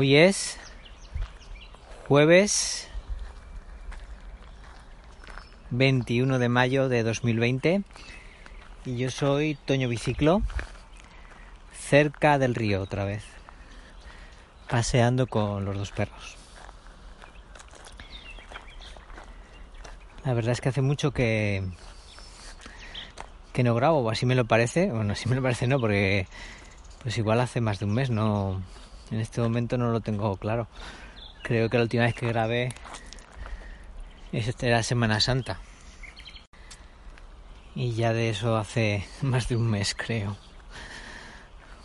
Hoy es jueves 21 de mayo de 2020 y yo soy Toño Biciclo cerca del río otra vez paseando con los dos perros. La verdad es que hace mucho que que no grabo, o así me lo parece, bueno, así me lo parece no, porque pues igual hace más de un mes, no en este momento no lo tengo claro. Creo que la última vez que grabé era Semana Santa. Y ya de eso hace más de un mes, creo.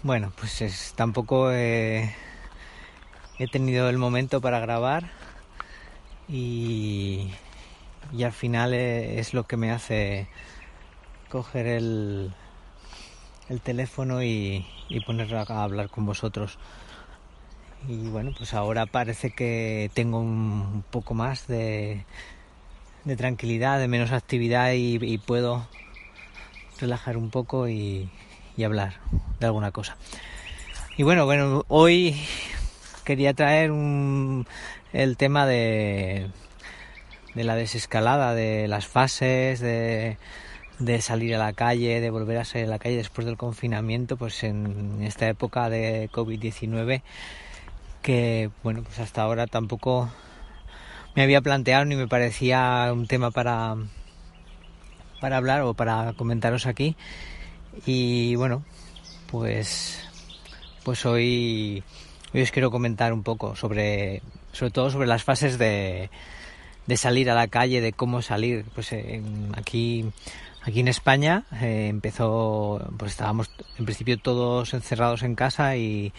Bueno, pues es, tampoco he, tenido el momento para grabar y, y al final es lo que me hace coger el, el teléfono y ponerlo a hablar con vosotros y bueno, pues ahora parece que tengo un poco más de, tranquilidad, de menos actividad y, puedo relajar un poco y, y, hablar de alguna cosa. Y bueno, bueno, hoy quería traer un, el tema de, de la desescalada, de las fases, de, de salir a la calle, de volver a salir a la calle después del confinamiento, pues en esta época de COVID-19 que bueno, pues hasta ahora tampoco me había planteado ni me parecía un tema para para hablar o para comentaros aquí. Y bueno, pues pues hoy hoy os quiero comentar un poco sobre sobre todo sobre las fases de de salir a la calle, de cómo salir, pues aquí aquí en España eh, empezó pues estábamos en principio todos encerrados en casa y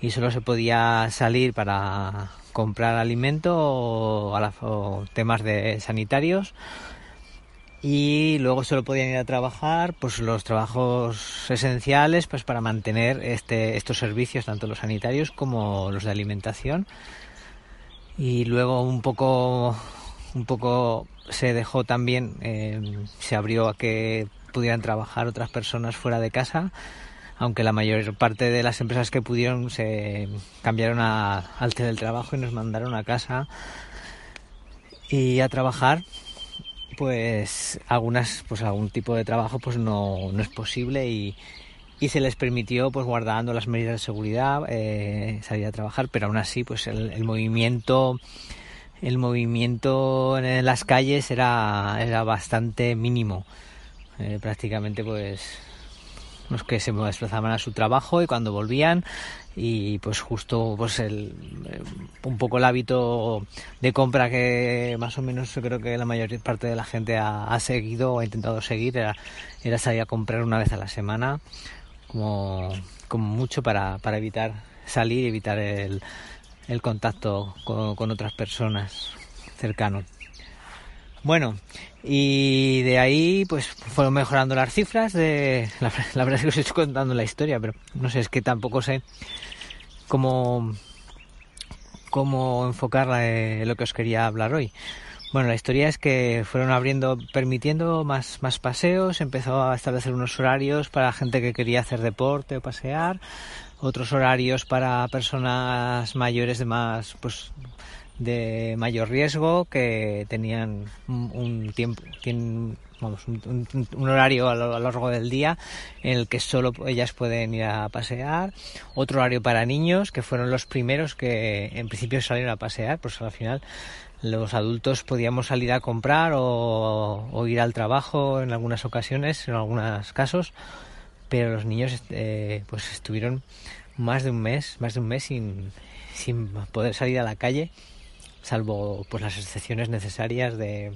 y solo se podía salir para comprar alimento o, temas de sanitarios. Y luego solo podían ir a trabajar pues los trabajos esenciales pues para mantener este, estos servicios tanto los sanitarios como los de alimentación. Y luego un poco un poco se dejó también eh, se abrió a que pudieran trabajar otras personas fuera de casa aunque la mayor parte de las empresas que pudieron se cambiaron a, al trabajo y nos mandaron a casa y a trabajar pues algunas pues algún tipo de trabajo pues no, no es posible y, y, se les permitió pues guardando las medidas de seguridad eh, salir a trabajar pero aún así pues el, el movimiento el movimiento en las calles era, era bastante mínimo. Eh, prácticamente pues los que se desplazaban a su trabajo y cuando volvían y pues justo pues el, eh, un poco el hábito de compra que más o menos yo creo que la mayor parte de la gente ha, seguido o ha intentado seguir era, era, salir a comprar una vez a la semana como, como mucho para, para evitar salir y evitar el, el contacto con, con otras personas cercanos. Bueno, y de ahí pues fueron mejorando las cifras de... La, verdad es que os estoy contando la historia, pero no sé, es que tampoco sé cómo, cómo enfocar eh, lo que os quería hablar hoy. Bueno, la historia es que fueron abriendo, permitiendo más, más paseos, empezó a establecer unos horarios para gente que quería hacer deporte o pasear, otros horarios para personas mayores de más, pues de mayor riesgo que tenían un, tiempo vamos, un, horario a lo, largo del día en el que solo ellas pueden ir a pasear. Otro horario para niños que fueron los primeros que en principio salieron a pasear pues al final los adultos podíamos salir a comprar o, ir al trabajo en algunas ocasiones en algunos casos pero los niños eh, pues estuvieron más de un mes más de un mes sin, sin poder salir a la calle salvo pues las excepciones necesarias de,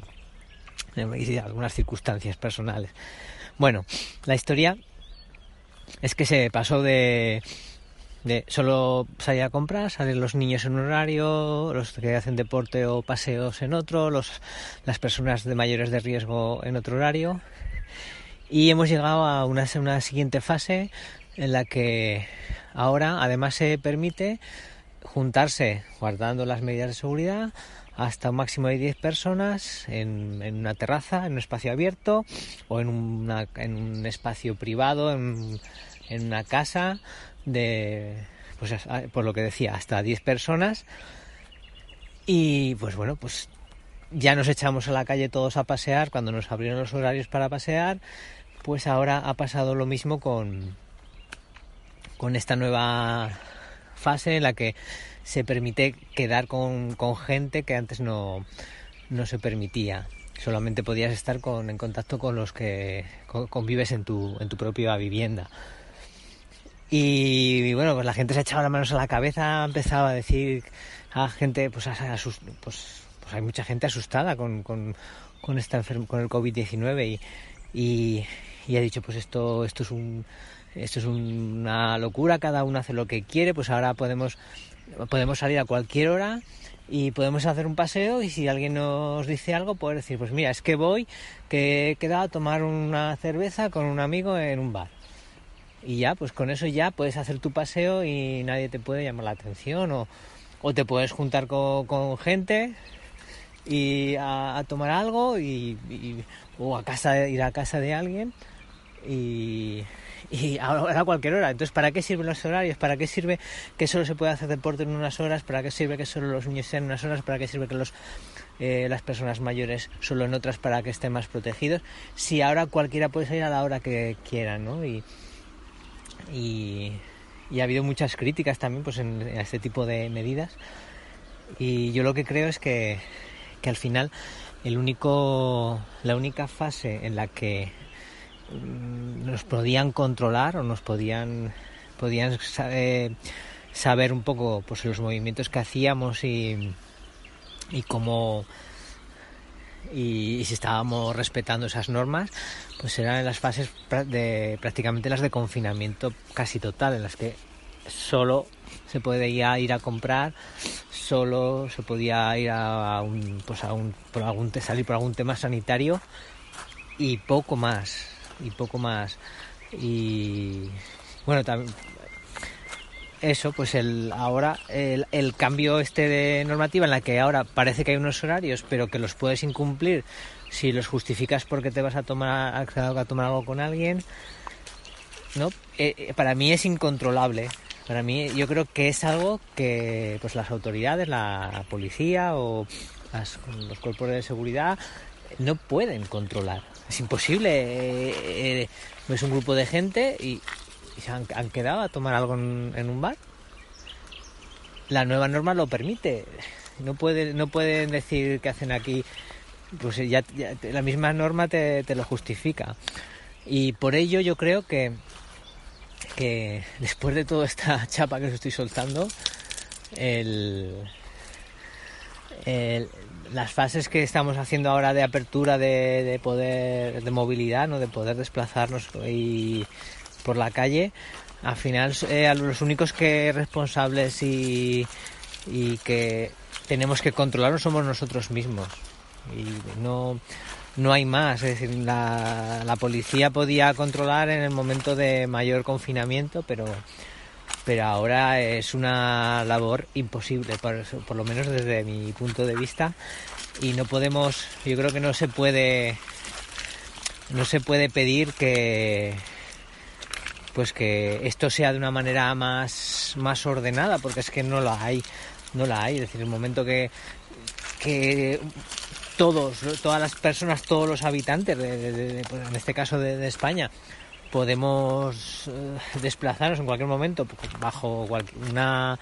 algunas circunstancias personales. Bueno, la historia es que se pasó de, de solo salir a comprar, salen los niños en un horario, los que hacen deporte o paseos en otro, los, las personas de mayores de riesgo en otro horario. Y hemos llegado a una, una siguiente fase en la que ahora además se permite juntarse guardando las medidas de seguridad hasta un máximo de 10 personas en, una terraza, en un espacio abierto o en, un espacio privado, en, una casa de pues por lo que decía, hasta 10 personas. Y pues bueno, pues ya nos echamos a la calle todos a pasear cuando nos abrieron los horarios para pasear, pues ahora ha pasado lo mismo con, con esta nueva fase en la que se permite quedar con, gente que antes no, no se permitía. Solamente podías estar con, en contacto con los que convives en tu, en tu propia vivienda. Y, bueno, pues la gente se echaba las manos a la cabeza, empezaba a decir a gente, pues, pues, pues hay mucha gente asustada con, con, con el COVID-19 y, y, ha dicho, pues esto, esto es un, esto es una locura, cada uno hace lo que quiere, pues ahora podemos, podemos salir a cualquier hora y podemos hacer un paseo y si alguien nos dice algo poder decir pues mira es que voy que he quedado a tomar una cerveza con un amigo en un bar. Y ya pues con eso ya puedes hacer tu paseo y nadie te puede llamar la atención o, o te puedes juntar con, con gente y a, tomar algo y, o a casa ir a casa de alguien y y a, cualquier hora. Entonces, ¿para qué sirven los horarios? ¿Para qué sirve que solo se pueda hacer deporte en unas horas? ¿Para qué sirve que solo los niños sean en unas horas? ¿Para qué sirve que los, eh, las personas mayores solo en otras para que estén más protegidos? Si ahora cualquiera puede salir a la hora que quiera, ¿no? Y, y, ha habido muchas críticas también pues, en, en, este tipo de medidas. Y yo lo que creo es que, que al final el único, la única fase en la que nos podían controlar o nos podían podían saber, saber un poco pues los movimientos que hacíamos y, y cómo y, si estábamos respetando esas normas pues eran las fases de prácticamente las de confinamiento casi total en las que solo se podía ir a comprar solo se podía ir a un pues a un por algún salir por algún tema sanitario y poco más y poco más. Y bueno, también eso, pues el ahora el, el, cambio este de normativa en la que ahora parece que hay unos horarios, pero que los puedes incumplir si los justificas porque te vas a tomar a, tomar algo con alguien, no, eh, eh, para mí es incontrolable. Para mí yo creo que es algo que pues las autoridades, la policía o los cuerpos de seguridad no pueden controlar es imposible. Eh, eh, es un grupo de gente y, se han, quedado a tomar algo en, un bar. La nueva norma lo permite. No, puede, no pueden decir que hacen aquí. Pues ya, la misma norma te, lo justifica. Y por ello yo creo que, que después de toda esta chapa que os estoy soltando, el, el, las fases que estamos haciendo ahora de apertura de, poder de movilidad no de poder desplazarnos y por la calle al final eh, los únicos que responsables y, y que tenemos que controlarnos somos nosotros mismos. Y no no hay más es decir la, la policía podía controlar en el momento de mayor confinamiento pero pero ahora es una labor imposible, por, lo menos desde mi punto de vista, y no podemos, yo creo que no se puede, no se puede pedir que, pues que esto sea de una manera más, más ordenada, porque es que no la hay, no la hay, es decir, el momento que, que todos, todas las personas, todos los habitantes, de, pues en este caso de España, podemos eh, desplazarnos en cualquier momento bajo una,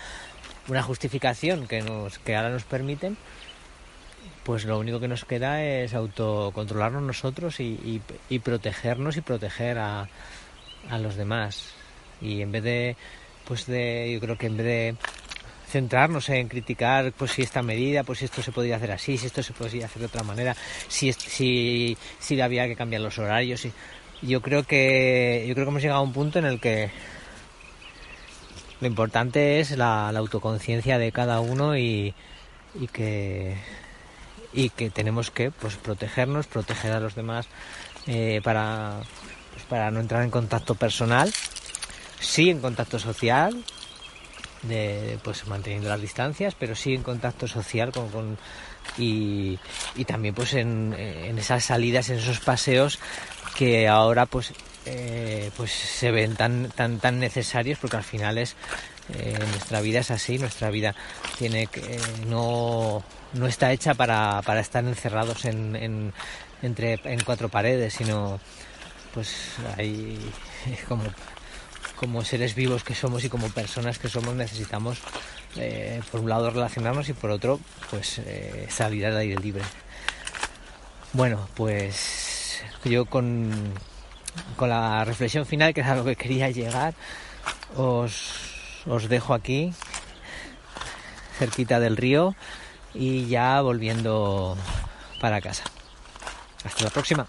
una justificación que, nos, que ahora nos permiten, pues lo único que nos queda es autocontrolarnos nosotros y, y, protegernos y proteger a, a, los demás. Y en vez de, pues de, yo creo que en vez de centrarnos en criticar pues si esta medida, pues si esto se podría hacer así, si esto se podría hacer de otra manera, si, si, si había que cambiar los horarios, y yo creo que yo creo que hemos llegado a un punto en el que lo importante es la, autoconciencia de cada uno y, que y que tenemos que pues protegernos proteger a los demás eh, para pues, para no entrar en contacto personal sí en contacto social de pues manteniendo las distancias pero sí en contacto social con, con y, y, también pues en, en esas salidas en esos paseos que ahora pues eh, pues se ven tan tan tan necesarios porque al final es Eh, nuestra vida es así, nuestra vida tiene que, no, no está hecha para, para estar encerrados en, en, entre, en cuatro paredes, sino pues hay como, como seres vivos que somos y como personas que somos necesitamos eh, por un lado relacionarnos y por otro pues eh, salir al aire libre. Bueno, pues yo con, con la reflexión final, que es a lo que quería llegar, os, os dejo aquí, cerquita del río, y ya volviendo para casa. Hasta la próxima.